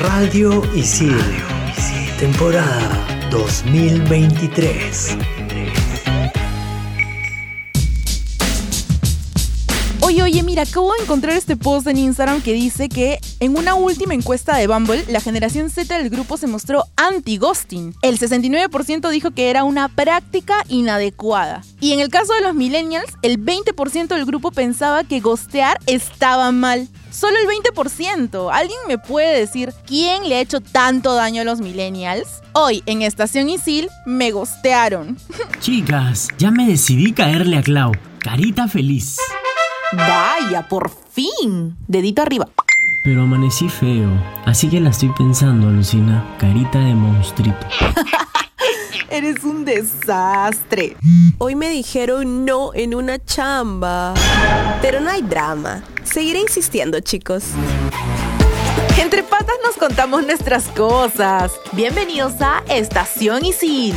Radio Isil. Temporada 2023. Oye, oye, mira, acabo de encontrar este post en Instagram que dice que en una última encuesta de Bumble, la generación Z del grupo se mostró anti-ghosting. El 69% dijo que era una práctica inadecuada. Y en el caso de los millennials, el 20% del grupo pensaba que ghostear estaba mal. Solo el 20%. ¿Alguien me puede decir quién le ha hecho tanto daño a los millennials? Hoy, en Estación Isil, me gostearon. Chicas, ya me decidí caerle a Clau. Carita feliz. Vaya, por fin. Dedito arriba. Pero amanecí feo, así que la estoy pensando, Lucina. Carita de monstruito. Eres un desastre. Hoy me dijeron no en una chamba. Pero no hay drama. Seguiré insistiendo, chicos. Entre patas nos contamos nuestras cosas. Bienvenidos a Estación Isil.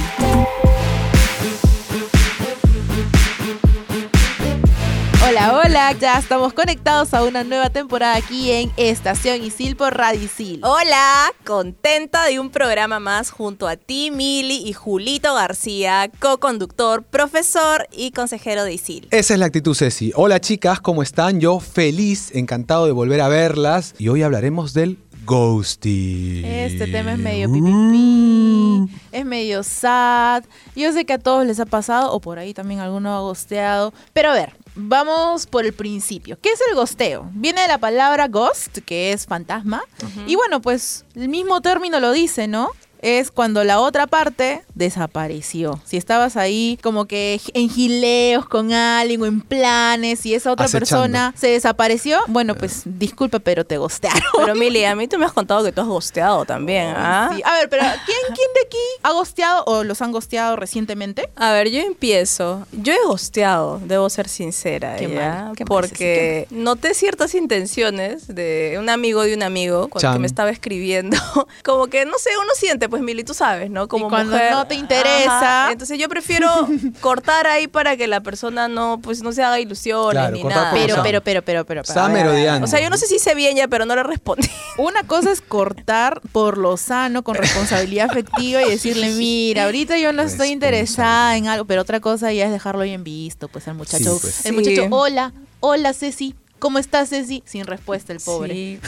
Hola, hola, ya estamos conectados a una nueva temporada aquí en Estación Isil por Radio Isil. Hola, contenta de un programa más junto a ti, Mili y Julito García, co-conductor, profesor y consejero de ISIL. Esa es la actitud, Ceci. Hola chicas, ¿cómo están? Yo feliz, encantado de volver a verlas. Y hoy hablaremos del ghosting. Este tema es medio pipipi, es medio sad. Yo sé que a todos les ha pasado, o por ahí también alguno ha gosteado. Pero a ver, vamos por el principio. ¿Qué es el gosteo? Viene de la palabra ghost, que es fantasma. Y bueno, pues el mismo término lo dice, ¿no? Es cuando la otra parte desapareció. Si estabas ahí como que en gileos con alguien o en planes y esa otra Acechando. persona se desapareció, bueno, pues disculpa, pero te gostearon. Pero Mili, a mí tú me has contado que tú has gosteado también, ¿ah? Sí. A ver, pero ¿quién, ¿quién de aquí ha gosteado o los han gosteado recientemente? A ver, yo empiezo. Yo he gosteado, debo ser sincera, Qué ¿ya? mal, qué mal, porque noté ciertas intenciones de un amigo de un amigo cuando que me estaba escribiendo. Como que, no sé, uno siente, pues, Mili, tú sabes, ¿no? Como cuando mujer. no te interesa. Ajá. Entonces yo prefiero cortar ahí para que la persona no, pues, no se haga ilusiones Claro, ni nada. Pero, Chao. pero, pero, pero, pero. Ver, merodeando. O sea, yo no sé si hice bien ya, pero no le respondí. Una cosa es cortar por lo sano, con responsabilidad afectiva y decirle, mira, ahorita yo no estoy interesada en algo, pero otra cosa ya es dejarlo bien visto, pues al muchacho. Sí, pues. El Sí. muchacho, hola, hola Ceci, ¿cómo estás Ceci? Sin respuesta el pobre. Sí.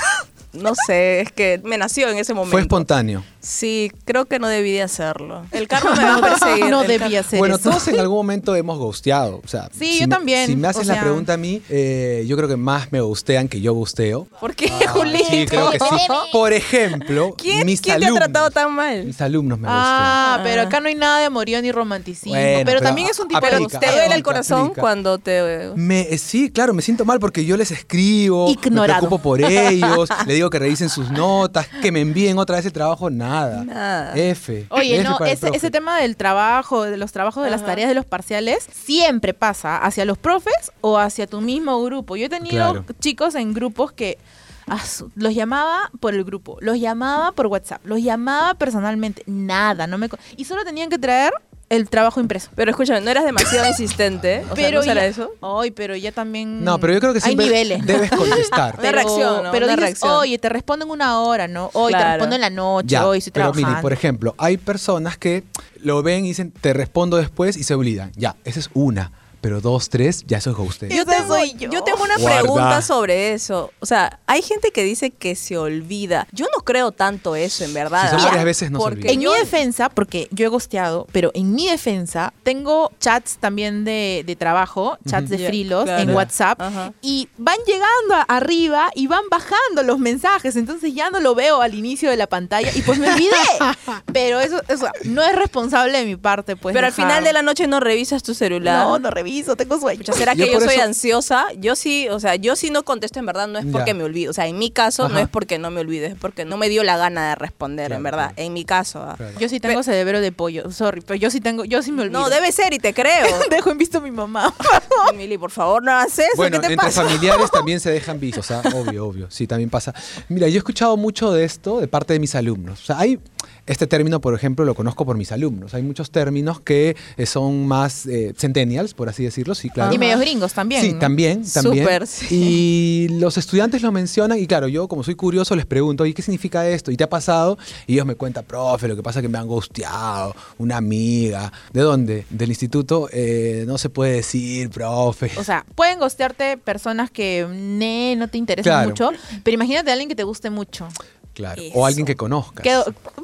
No sé, es que me nació en ese momento. Fue espontáneo. Sí, creo que no debí de hacerlo. El karma me va a perseguir. no debía ser bueno, eso. todos en algún momento hemos ghosteado. O sea, Sí, si yo me- también, Si me haces o la pregunta a mí, eh, yo creo que más me ghostean que yo gusteo. ¿Por qué, Ah, Julito? Sí, creo que sí. Por ejemplo, ¿Quién, mis quién te ha tratado tan mal? Mis alumnos me Ah, Ah. pero acá no hay nada de amorío ni romanticismo. Bueno, pero, pero también es un tipo aplica, de ¿Te duele el corazón aplica. cuando te... Me, eh, sí, claro, me siento mal porque yo les escribo, Ignorado. me preocupo por ellos, le digo que revisen sus notas, que me envíen otra vez el trabajo, nada. Nada. F. Oye, F no, ese, tema del trabajo, de los trabajos, de las tareas, de los parciales, siempre pasa hacia los profes o hacia tu mismo grupo. Yo he tenido Claro. chicos en grupos que ah, los llamaba por el grupo, los llamaba por WhatsApp, los llamaba personalmente, nada, no me y solo tenían que traer el trabajo impreso. Pero escúchame, no eras demasiado insistente. O sea, pero ¿no será ya- eso? Ay, pero ya también No, pero yo creo que hay siempre niveles. debes contestar. Una reacción, ¿no? Pero dices, reacción. oye, te respondo en una hora, ¿no? Hoy te respondo en la noche, Ya, hoy estoy pero trabajando. mire, por ejemplo, hay personas que lo ven y dicen, te respondo después y se olvidan. Ya, esa es una. Pero dos, tres, ya eso es ghosting. Yo Yo tengo, soy yo. yo tengo una Guarda. pregunta sobre eso. O sea, hay gente que dice que se olvida. Yo no creo tanto eso, en verdad. Si son varias veces, no se Porque olvida. En yo- mi defensa, porque yo he gosteado, pero en mi defensa tengo chats también de, de trabajo, chats de Ya, frilos claro. en. WhatsApp Ajá. y van llegando a- arriba y van bajando los mensajes, entonces ya no lo veo al inicio de la pantalla y pues me olvidé. pero eso, eso no es responsable de mi parte, pues. Pero al final de la noche no revisas tu celular. No, no tengo sueño. Pucha, ¿Será Yo que yo soy eso- ansiosa? Yo sí, o sea, yo sí no contesto en verdad, no es porque Ya. me olvido. O sea, en mi caso no es porque no me olvido, es porque no me dio la gana de responder, Claro, en verdad. claro. En mi caso. ah. Claro. Yo sí tengo cerebro de pollo, sorry, pero yo sí tengo, yo sí me olvido. No, debe ser y te creo. Dejo en visto a mi mamá. Emily, por favor, no hagas eso. Bueno, ¿Qué te entre pasa? familiares también se dejan vistos, o sea, obvio, obvio, sí, también pasa. Mira, yo he escuchado mucho de esto de parte de mis alumnos. O sea, hay, Este término, por ejemplo, lo conozco por mis alumnos. Hay muchos términos que eh, son más eh, centennials, por así decirlo, sí, claro. Y medios gringos también. Sí, ¿no? también, también. Súper, sí. Y los estudiantes lo mencionan y claro, yo como soy curioso les pregunto, ¿y qué significa esto? ¿Y te ha pasado? Y ellos me cuentan, profe, lo que pasa es que me han gusteado, una amiga. ¿De dónde? Del instituto. "Eh, no se puede decir, profe. O sea, pueden gostearte personas que ne, no te interesan Claro. mucho, pero imagínate a alguien que te guste mucho. Claro. Eso. O alguien que conozcas.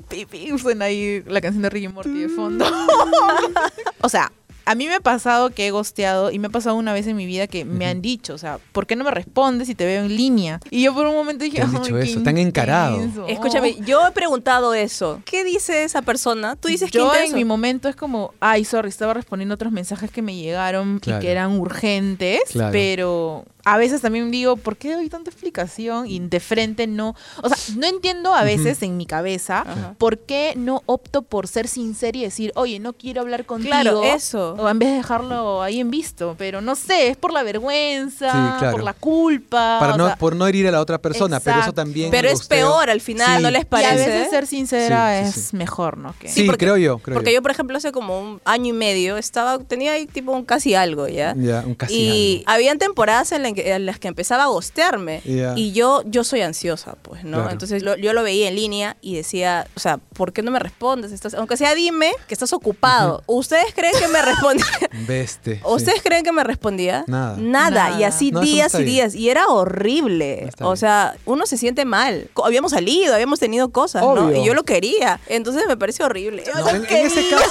Pi, suena ahí la canción de Ricky Morty de fondo. o sea, a mí me ha pasado que he gosteado y me ha pasado una vez en mi vida que me han dicho, o sea, ¿por qué no me respondes si te veo en línea? Y yo por un momento dije, Te han "Ay, dicho eso, te han encarado". intenso". Escúchame, yo he preguntado eso. ¿Qué dice esa persona? Tú dices que yo en intenso. mi momento es como, ay, sorry, estaba respondiendo otros mensajes que me llegaron Claro. y que eran urgentes, Claro. pero a veces también digo, ¿por qué doy tanta explicación? Y de frente no. O sea, no entiendo a veces en mi cabeza por qué no opto por ser sincera y decir, oye, no quiero hablar contigo. Claro, eso. O en vez de dejarlo ahí en visto. Pero no sé, es por la vergüenza, Sí, claro. por la culpa. Para no, sea, por no herir a la otra persona, pero eso también. Pero es peor al final, Sí. ¿no les y a parece? veces ser sincera Sí, es sí. mejor, ¿no? Que- Sí, porque- creo yo. Creo Porque yo, por ejemplo, hace como un año y medio estaba, tenía ahí tipo un casi algo, ¿ya? Ya, un casi y algo. habían temporadas en, la que- en las que empezaba a gostearme. Y yo, yo soy ansiosa, pues, ¿no? Claro. Entonces lo- yo lo veía en línea y decía, o sea, ¿por qué no me respondes? Estás, aunque sea dime que estás ocupado. ¿Ustedes creen que me respondía? Beste. sí. ¿Ustedes creen que me respondía? Nada. Nada. Y así No, eso no días y bien. días. Y era horrible. No o sea, uno se siente mal. Habíamos salido, habíamos tenido cosas, ¿no? Y yo lo quería. Entonces me pareció horrible. Yo en, en ese caso.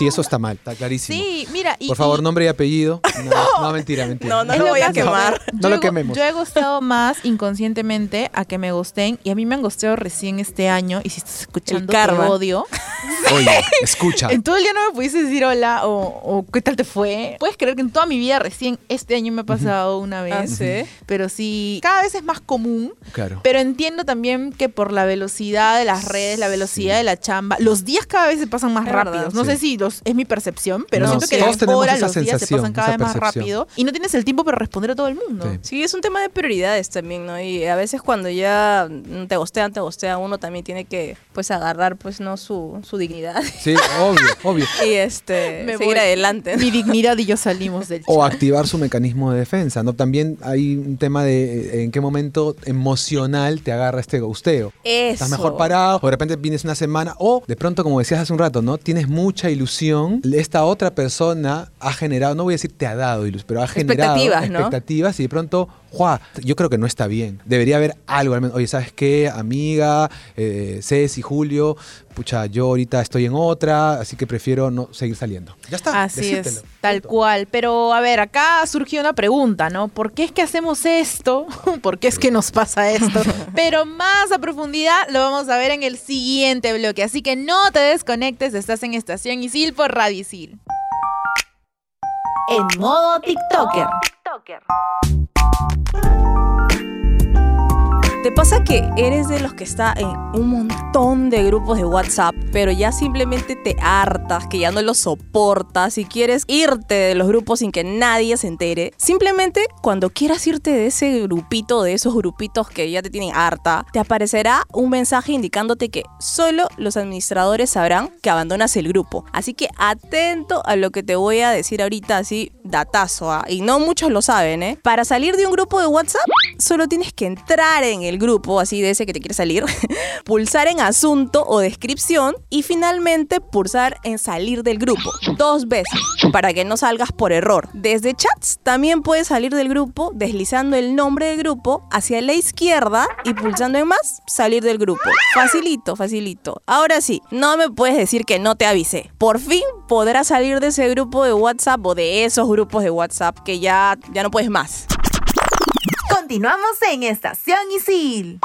Sí, eso está mal, está clarísimo. Sí, mira. Y, Por favor, y- nombre y apellido. No, no, mentira, mentira. No, no lo lo voy a quemar. No yo lo quememos. Yo he gosteado más inconscientemente a que me gosten y a mí me han gosteado recién este año y si estás escuchando te odio. Oye, escucha. En todo el día no me pudiste decir hola o, o qué tal te fue. Puedes creer que en toda mi vida recién este año me ha pasado una vez. Ah, ¿sí? Pero sí, cada vez es más común. Claro. Pero entiendo también que por la velocidad de las redes, la velocidad Sí. de la chamba, los días cada vez se pasan más rápidos. No Sí. sé si los, es mi percepción, pero No, siento que todos las horas, los días se pasan cada vez más rápido y no tienes el tiempo para responder a todo el mundo. Sí. Sí, es un tema de prioridades también, ¿no? Y a veces cuando ya te gostean, te gostean, uno también tiene que, pues, agarrar, pues, ¿no? Su, su dignidad Sí, obvio, obvio. y, este, Me seguir voy. adelante. Mi dignidad y yo salimos del O chat. activar su mecanismo de defensa, ¿no? También hay un tema de eh, en qué momento emocional te agarra este gusteo. Eso. Estás mejor parado, o de repente vienes una semana, o de pronto, como decías hace un rato, ¿no? Tienes mucha ilusión. Esta otra persona ha generado, no voy a decir te ha dado ilusión, pero ha generado Expectativas, ¿no? expectativas y de pronto, ¡juá! Yo creo que no está bien. Debería haber algo, al menos, oye, ¿sabes qué? Amiga, eh, Ceci, Julio, pucha, yo ahorita estoy en otra, así que prefiero no seguir saliendo. Ya está. Así decírtelo. es, tal cual. Pero a ver, acá surgió una pregunta, ¿no? ¿Por qué es que hacemos esto? ¿Por qué es que nos pasa esto? Pero más a profundidad lo vamos a ver en el siguiente bloque. Así que no te desconectes, estás en Estación Isil por Radio Isil. En modo TikToker. ¿Te pasa que eres de los que está en un montón de grupos de WhatsApp, pero ya simplemente te hartas, que ya no los soportas y quieres irte de los grupos sin que nadie se entere? Simplemente cuando quieras irte de ese grupito, de esos grupitos que ya te tienen harta, te aparecerá un mensaje indicándote que solo los administradores sabrán que abandonas el grupo. Así que atento a lo que te voy a decir ahorita, así datazo, ¿ah? y no muchos lo saben, ¿eh? Para salir de un grupo de WhatsApp, solo tienes que entrar en el grupo, así de ese que te quiere salir, pulsar en asunto o descripción y finalmente pulsar en salir del grupo dos veces para que no salgas por error. Desde chats también puedes salir del grupo deslizando el nombre del grupo hacia la izquierda y pulsando en más salir del grupo. Facilito, facilito. Ahora sí, no me puedes decir que no te avisé. Por fin podrás salir de ese grupo de WhatsApp o de esos grupos de WhatsApp que ya, ya no puedes más. Continuamos en Estación Isil.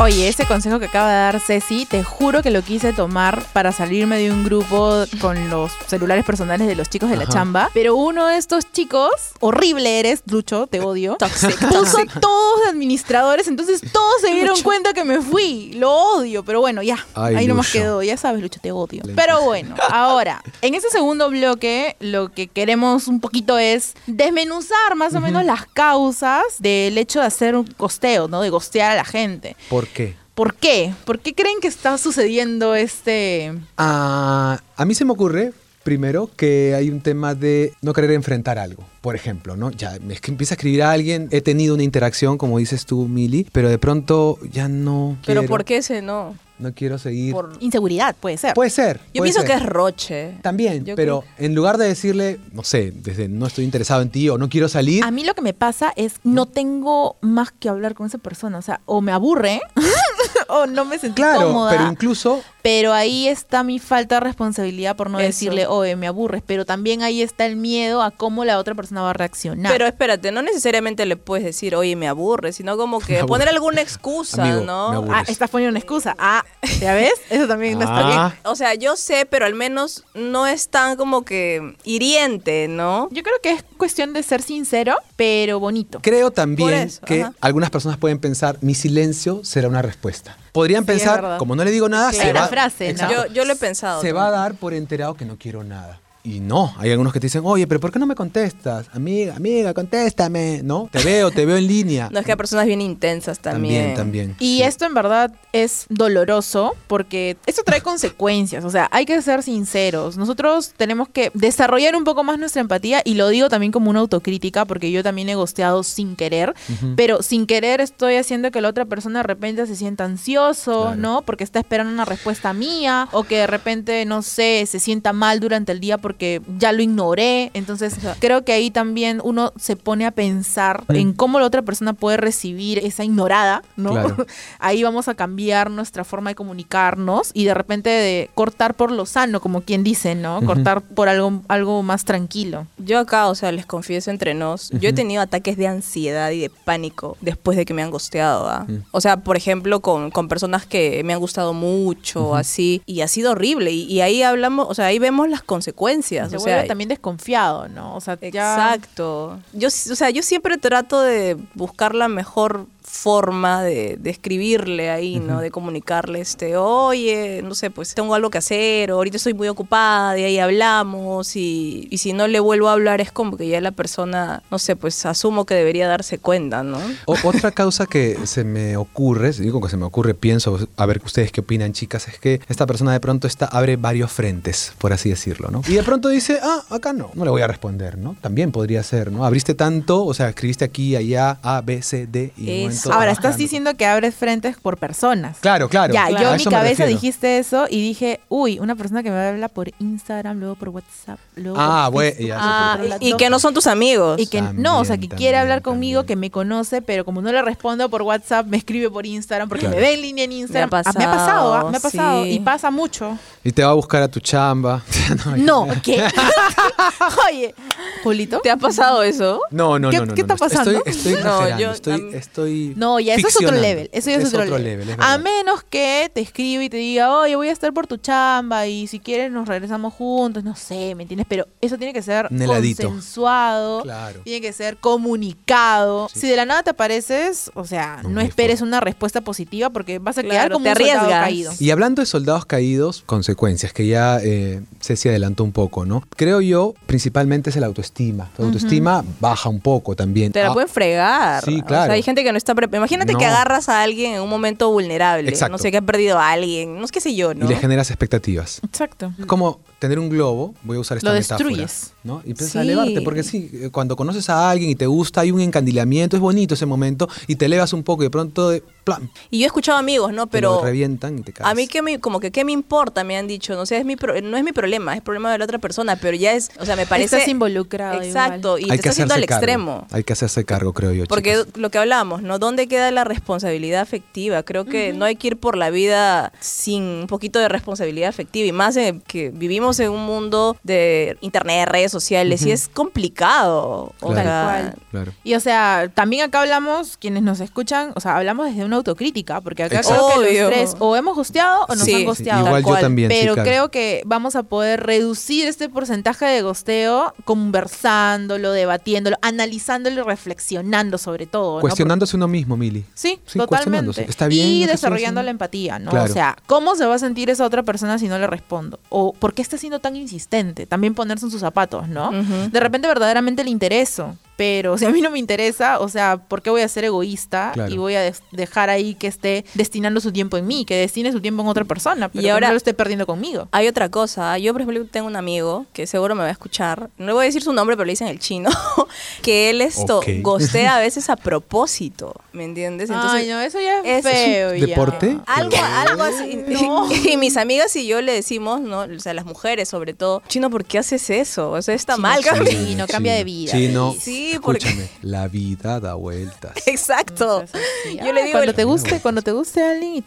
Oye, ese consejo que acaba de dar Ceci, te juro que lo quise tomar para salirme de un grupo con los celulares personales de los chicos de la Ajá. chamba. Pero uno de estos chicos, horrible eres, Lucho, te odio. Toxic, Puso todos de administradores, entonces todos se dieron cuenta que me fui. Lo odio, pero bueno, ya. Ay, ahí nomás quedó. Ya sabes, Lucho, te odio. Pero bueno, ahora, en ese segundo bloque, lo que queremos un poquito es desmenuzar más o menos las causas del hecho de hacer un costeo, ¿no? De gostear a la gente. ¿Por qué? ¿Por qué? ¿Por qué creen que está sucediendo este... Ah, a mí se me ocurre, primero, que hay un tema de no querer enfrentar algo. Por ejemplo, ¿no? Ya es que empieza a escribir a alguien, he tenido una interacción, como dices tú, Mili, pero de pronto ya no Pero quiero, ¿por qué ese no? No quiero seguir. Por- Inseguridad, puede ser. Puede ser. Yo puede pienso ser. que es roche. También, Yo pero en lugar de decirle, no sé, desde no estoy interesado en ti o no quiero salir, A mí lo que me pasa es no tengo más que hablar con esa persona. O sea, o me aburre o no me sentí claro, cómoda. pero incluso Pero ahí está mi falta de responsabilidad por no Eso. decirle, oye, me aburres. Pero también ahí está el miedo a cómo la otra persona va a reaccionar. Pero espérate, no necesariamente le puedes decir, oye, me aburre, sino como que poner alguna excusa, Amigo, ¿no? me ah, estás poniendo una excusa. Ah, ¿ya ves? Eso también no está bien. Ah. O sea, yo sé, pero al menos no es tan como que hiriente, ¿no? Yo creo que es cuestión de ser sincero, pero bonito. creo también eso, que ajá. algunas personas pueden pensar, mi silencio será una respuesta. Podrían Sí, pensar, como no le digo nada, Sí, se hay va una frase, ¿no? Exacto. Yo, yo lo he pensado. se va a también. dar por enterado que no quiero nada. Y no, hay algunos que te dicen, oye, pero ¿por qué no me contestas? Amiga, amiga, contéstame, ¿no? Te veo, te veo en línea. No, es que hay personas bien intensas también. También, también. Y sí. esto en verdad es doloroso porque esto trae consecuencias. O sea, hay que ser sinceros. Nosotros tenemos que desarrollar un poco más nuestra empatía y lo digo también como una autocrítica porque yo también he gosteado sin querer. Pero sin querer estoy haciendo que la otra persona de repente se sienta ansioso, Claro. ¿no? Porque está esperando una respuesta mía o que de repente, no sé, se sienta mal durante el día porque ya lo ignoré. Entonces, creo que ahí también uno se pone a pensar en cómo la otra persona puede recibir esa ignorada, ¿no? Claro. ahí vamos a cambiar nuestra forma de comunicarnos y de repente de cortar por lo sano, como quien dice, ¿no? Cortar por algo, algo más tranquilo. Yo acá, o sea, les confieso entre nos, yo he tenido ataques de ansiedad y de pánico después de que me han gosteado, ¿ah? O sea, por ejemplo, con, con personas que me han gustado mucho, así, y ha sido horrible. Y, y ahí hablamos, o sea, ahí vemos las consecuencias. Se o vuelve sea, también desconfiado, ¿no? O sea, ya... Exacto. Yo, s- o sea, yo siempre trato de buscar la mejor forma de, de escribirle ahí, ¿no? De comunicarle, este, oye, no sé, pues tengo algo que hacer, o ahorita estoy muy ocupada, y ahí hablamos, y, y si no le vuelvo a hablar es como que ya la persona, no sé, pues asumo que debería darse cuenta, ¿no? O- otra causa que se me ocurre, digo que se me ocurre, pienso, a ver ustedes qué opinan, chicas, es que esta persona de pronto está, abre varios frentes, por así decirlo, ¿no? Y de pronto dice, ah, acá no, no le voy a responder, ¿no? También podría ser, ¿no? Abriste tanto, o sea, escribiste aquí, allá, A, B, C, D, y de momento, Ahora, ah, estás diciendo que abres frentes por personas. Claro, claro. Ya, Claro. yo en mi cabeza dijiste eso y dije, uy, una persona que me habla por Instagram, luego por WhatsApp, luego Ah, por bueno, Facebook, ya, luego Ah, y, que no son tus amigos. Y que También, no, o sea, que quiere hablar conmigo, también. que me conoce, pero como no le respondo por WhatsApp, me escribe por Instagram porque Claro. me ve en línea en Instagram. Me ha Ah, me ha pasado, ah, me ha pasado. sí. Y pasa mucho. Y te va a buscar a tu chamba. no, No, ¿qué? Oye, Julito. ¿Te ha pasado eso? no, no, ¿Qué- no, no, qué no, está estoy- pasando? Estoy, estoy No, yo- estoy, am- No, ya, eso es otro level. Eso ya es, otro, level. es a menos que te escriba y te diga, oye, voy a estar por tu chamba y si quieres nos regresamos juntos, no sé, ¿me entiendes? Pero eso tiene que ser consensuado, Claro. tiene que ser comunicado. Sí. Si de la nada te apareces, o sea, No, esperes una respuesta positiva porque vas a Claro, quedar como te un soldado arriesgas. caído. Y hablando de soldados caídos, consecuencias, que ya eh, Ceci adelantó un poco, ¿no? Creo yo, principalmente es el autoestima. Tu autoestima baja un poco también. Te la Ah, pueden fregar. Sí, O claro. sea, hay gente que no está Imagínate No. que agarras a alguien en un momento vulnerable. Exacto. No sé, que ha perdido a alguien. No sé qué sé yo, Y ¿no? le generas expectativas. Exacto. Es como tener un globo, voy a usar esta Lo metáfora, destruyes. ¿No? Y empiezas a Sí. elevarte, porque sí, eh, cuando conoces a alguien y te gusta, hay un encandilamiento, es bonito ese momento, y te elevas un poco y de pronto, de, plan, Y yo he escuchado amigos, ¿no? te Pero revientan y te caes. a mí que me, como que qué me importa, me han dicho. No sé, es mi pro- no es mi problema, es problema de la otra persona, pero ya es, o sea, me parece... Estás involucrado Exacto, y te estás yendo al cargo. extremo. Hay que hacerse cargo, creo yo. Porque chicas. lo que hablamos, ¿no? ¿Dónde queda la responsabilidad afectiva? Creo que no hay que ir por la vida sin un poquito de responsabilidad afectiva. Y más en que vivimos en un mundo de internet, redes sociales y es complicado. O sea, Tal cual. Claro. Y o sea, también acá hablamos, quienes nos escuchan, o sea, hablamos desde una autocrítica, porque acá Exacto. creo que los tres o hemos gosteado o nos Sí, han sí, gosteado. igual Tal yo cual. sí, Pero claro. creo que vamos a poder reducir este porcentaje de gosteo conversándolo, debatiéndolo, analizándolo y reflexionando sobre todo. ¿no? Cuestionándose uno mismo, Mili. Sí, Sí, totalmente. cuestionándose. Está bien y desarrollando la empatía, ¿no? Claro. O sea, ¿cómo se va a sentir esa otra persona si no le respondo? O ¿por qué está siendo tan insistente? También ponerse en sus zapatos, ¿no? De repente verdaderamente le intereso. Pero si a mí no me interesa, o sea, ¿por qué voy a ser egoísta Claro. y voy a des- dejar ahí que esté destinando su tiempo en mí, que destine su tiempo en otra persona, pero Y ahora- no lo esté perdiendo conmigo? Hay otra cosa. Yo, por ejemplo, tengo un amigo que seguro me va a escuchar. No le voy a decir su nombre, pero le dicen el chino. que él esto Ok. gostea a veces a propósito. ¿Me entiendes? Entonces, Ay, no, eso ya es, es- feo. ya. ¿Deporte? Algo, algo así. No. Y mis amigas y yo le decimos, ¿no? O sea, las mujeres sobre todo, Chino, ¿por qué haces eso? O sea, está Chino, mal, cambia. Sí, no, cambia de vida. Sí, porque- Escúchame, la vida da vueltas. Exacto. Yo le ah, digo, cuando el- te guste, cuando te guste alguien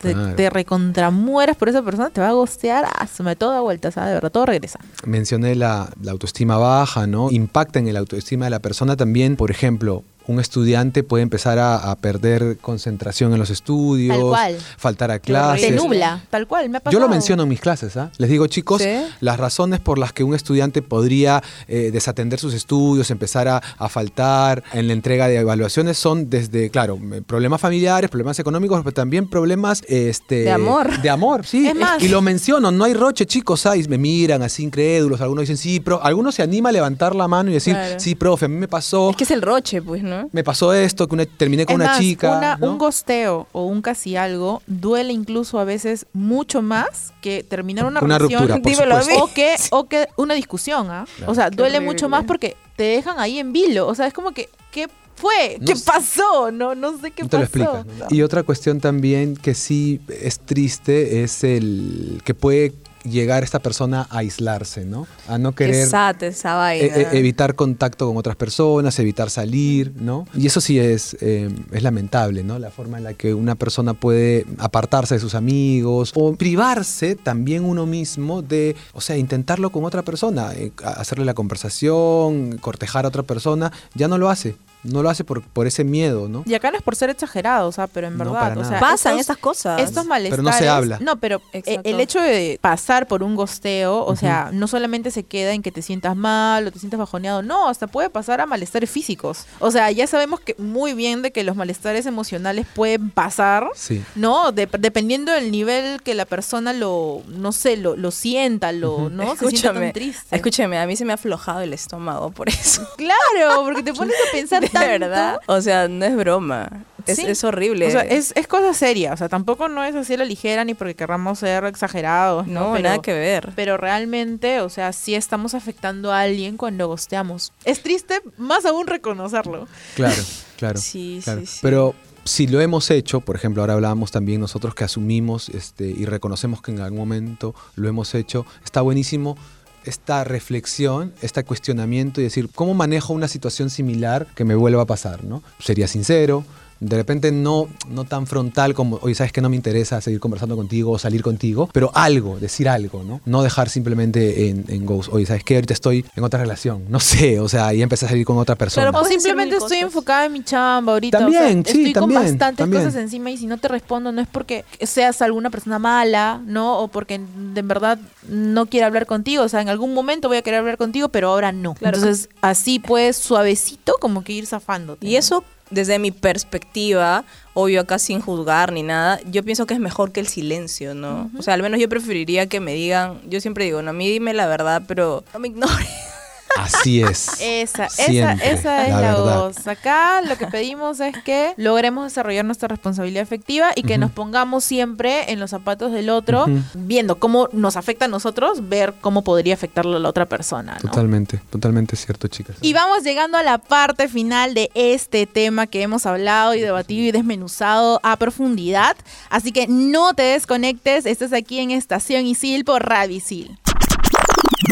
te, Claro. te recontramueras por esa persona, te va a gostear, asume todo da vueltas, ¿sabes? De verdad, todo regresa. Mencioné la, la autoestima baja, ¿no? Impacta en la autoestima de la persona también, por ejemplo. Un estudiante puede empezar a, a perder concentración en los estudios, Tal cual. faltar a clases. nubla, tal cual, me ha pasado. Yo lo menciono en mis clases, ¿ah? Les digo, chicos, ¿Sí? las razones por las que un estudiante podría eh, desatender sus estudios, empezar a, a faltar en la entrega de evaluaciones son desde, claro, eh, problemas familiares, problemas económicos, pero también problemas este, De amor. De amor, sí. Es más- Y lo menciono, no hay roche, chicos, ¿sabes? Me miran así incrédulos, algunos dicen, sí, pero algunos se anima a levantar la mano y decir, Claro. sí, profe, a mí me pasó, Es que es el roche, pues, ¿no? Me pasó esto, que una- terminé con Es una más, chica. una- ¿no? un gosteo o un casi algo duele incluso a veces mucho más que terminar una, Una relación ruptura, por Dímelo o que o que una discusión, ¿ah? O sea, Qué duele horrible. mucho más porque te dejan ahí en vilo, o sea, es como que ¿qué fue? No ¿Qué sé. pasó? No no sé qué No te pasó. lo explicas. Y otra cuestión también que sí es triste es el que puede llegar esta persona a aislarse, ¿no? A no querer Exacto, esa vaina. e- e- evitar contacto con otras personas, evitar salir, ¿no? Y eso sí es, eh, es lamentable, ¿no? La forma en la que una persona puede apartarse de sus amigos o privarse también uno mismo de, o sea, intentarlo con otra persona, eh, hacerle la conversación, cortejar a otra persona, ya no lo hace. No lo hace por, por ese miedo, ¿no? Y acá no es por ser exagerado, o sea, pero en No, verdad, o sea, Pasan estos- estas cosas. Estos malestares. Pero no se habla. No, pero eh, Exacto. el hecho de pasar por un gosteo, o sea, no solamente se queda en que te sientas mal o te sientas bajoneado, no, hasta puede pasar a malestares físicos. O sea, ya sabemos que muy bien de que los malestares emocionales pueden pasar. Sí. No, De- dependiendo del nivel que la persona lo, no sé, lo, lo sienta, lo, ¿no? Se sienta Escúchame, tan triste. escúchame, a mí se me ha aflojado el estómago por eso. Claro, porque te pones a pensar De tanto. verdad. O sea, no es broma. Es, Sí. es horrible. O sea, es, es cosa seria, o sea, tampoco no es así a la ligera ni porque querramos ser exagerados, ¿no? no, Pero- nada que ver. Pero realmente, o sea, sí estamos afectando a alguien cuando gosteamos. Es triste más aún reconocerlo. Claro, claro. Sí, claro. sí, sí. Pero si lo hemos hecho, por ejemplo, ahora hablábamos también nosotros que asumimos este, y reconocemos que en algún momento lo hemos hecho, está buenísimo esta reflexión, este cuestionamiento y decir, ¿cómo manejo una situación similar que me vuelva a pasar? ¿no? Sería sincero, de repente no, no tan frontal como, oye, sabes que no me interesa seguir conversando contigo o salir contigo, pero algo, decir algo, ¿no? No dejar simplemente en, en ghost, oye, sabes que ahorita estoy en otra relación, no sé, o sea, y empecé a salir con otra persona. Claro, O Puedes decir simplemente estoy enfocada en mi chamba ahorita. También, o sea, sí, estoy también, con bastantes también. cosas encima y si no te respondo no es porque seas alguna persona mala, ¿no? O porque de verdad no quiero hablar contigo. O sea, en algún momento voy a querer hablar contigo, pero ahora no. Claro. Entonces, así pues, suavecito, como que ir zafándote. Y eso, desde mi perspectiva, obvio acá sin juzgar ni nada, yo pienso que es mejor que el silencio, ¿no? O sea, al menos yo preferiría que me digan, yo siempre digo, no, a mí dime la verdad, pero no me ignores. Así es. Esa, esa, Siempre, esa es la la, voz. Acá lo que pedimos es que logremos desarrollar nuestra responsabilidad afectiva y que nos pongamos siempre en los zapatos del otro, viendo cómo nos afecta a nosotros, ver cómo podría afectarlo a la otra persona. ¿no? Totalmente, totalmente cierto, chicas. Y vamos llegando a la parte final de este tema que hemos hablado y debatido y desmenuzado a profundidad. Así que no te desconectes, estás aquí en Estación Isil por Radio Isil.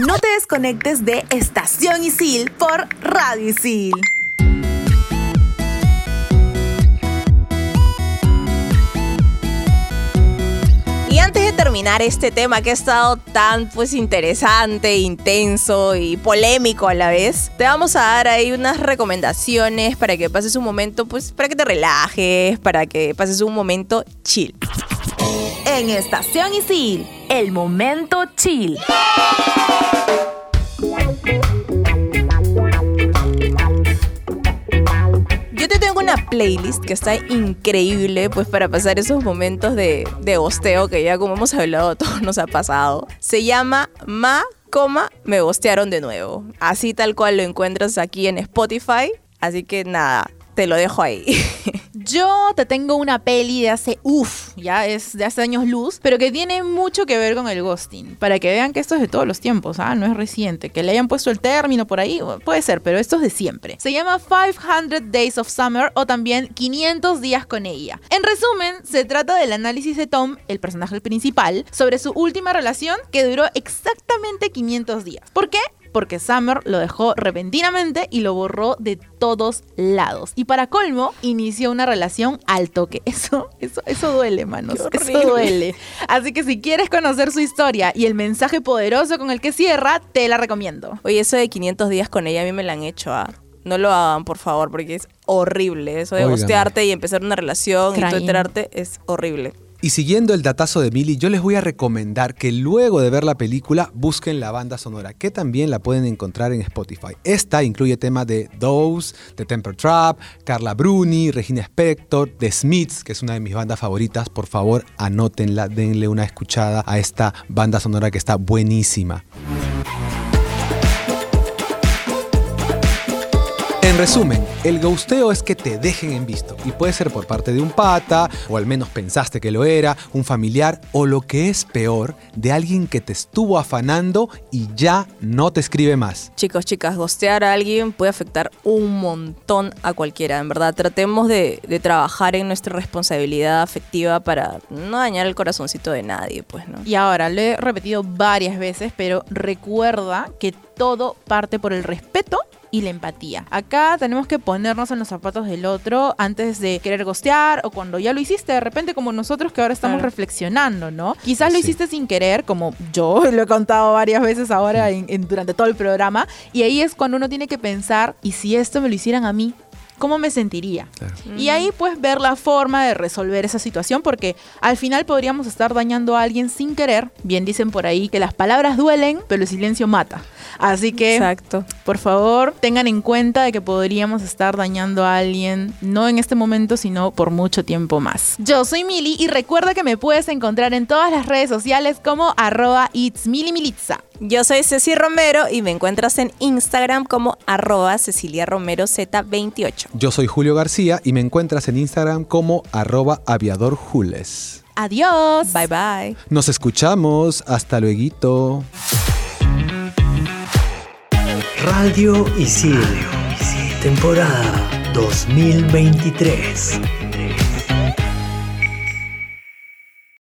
No te desconectes de Estación Isil por Radio Isil. Y antes de terminar este tema que ha estado tan pues interesante, intenso y polémico a la vez, te vamos a dar ahí unas recomendaciones para que pases un momento, pues para que te relajes, para que pases un momento chill. En Estación Isil, el momento chill. Yo te tengo una playlist que está increíble, pues para pasar esos momentos de, de bosteo que ya como hemos hablado todos nos ha pasado. Se llama Ma, coma, me bostearon de nuevo. Así tal cual lo encuentras aquí en Spotify. Así que nada, te lo dejo ahí. Yo te tengo una peli de hace, uff, ya es de hace años luz, pero que tiene mucho que ver con el ghosting. Para que vean que esto es de todos los tiempos, ¿ah? No es reciente. Que le hayan puesto el término por ahí, puede ser, pero esto es de siempre. Se llama 500 Days of Summer o también 500 días con ella. En resumen, se trata del análisis de Tom, el personaje principal, sobre su última relación que duró exactamente 500 días. ¿Por qué? Porque Summer lo dejó repentinamente y lo borró de todos lados. Y para colmo, inició una relación al toque. Eso, eso, eso duele, manos. Eso duele. Así que si quieres conocer su historia y el mensaje poderoso con el que cierra, te la recomiendo. Oye, eso de 500 días con ella a mí me la han hecho, ¿ah? No lo hagan, por favor, porque es horrible. Eso de Óigame. bostearte y empezar una relación y tú enterarte es horrible. Y siguiendo el datazo de Millie, yo les voy a recomendar que luego de ver la película busquen la banda sonora, que también la pueden encontrar en Spotify. Esta incluye temas de Dose, The Temper Trap, Carla Bruni, Regina Spector, The Smiths, que es una de mis bandas favoritas. Por favor, anótenla, denle una escuchada a esta banda sonora que está buenísima. En resumen, el ghosteo es que te dejen en visto y puede ser por parte de un pata, o al menos pensaste que lo era, un familiar, o lo que es peor, de alguien que te estuvo afanando y ya no te escribe más. Chicos, chicas, gostear a alguien puede afectar un montón a cualquiera. En verdad, tratemos de, de trabajar en nuestra responsabilidad afectiva para no dañar el corazoncito de nadie, pues, ¿no? Y ahora, lo he repetido varias veces, pero recuerda que todo parte por el respeto y la empatía. Acá tenemos que ponernos en los zapatos del otro antes de querer gostear o cuando ya lo hiciste de repente como nosotros que ahora estamos Claro. reflexionando, ¿no? Quizás lo Sí. hiciste sin querer, como yo lo he contado varias veces ahora en- en- durante todo el programa, y ahí es cuando uno tiene que pensar, ¿y si esto me lo hicieran a mí? ¿Cómo me sentiría? Claro. Y ahí pues ver la forma de resolver esa situación porque al final podríamos estar dañando a alguien sin querer. Bien dicen por ahí que las palabras duelen, pero el silencio mata. Así que Exacto. por favor tengan en cuenta de que podríamos estar dañando a alguien no en este momento sino por mucho tiempo más. Yo soy Mili y recuerda que me puedes encontrar en todas las redes sociales como arroba it's Mili Militza. Yo soy Ceci Romero y me encuentras en Instagram como arroba Cecilia Romero Z28. Yo soy Julio García y me encuentras en Instagram como arroba aviadorjules. Adiós. Bye bye. Nos escuchamos, hasta luego. Radio Isil. Temporada 2023.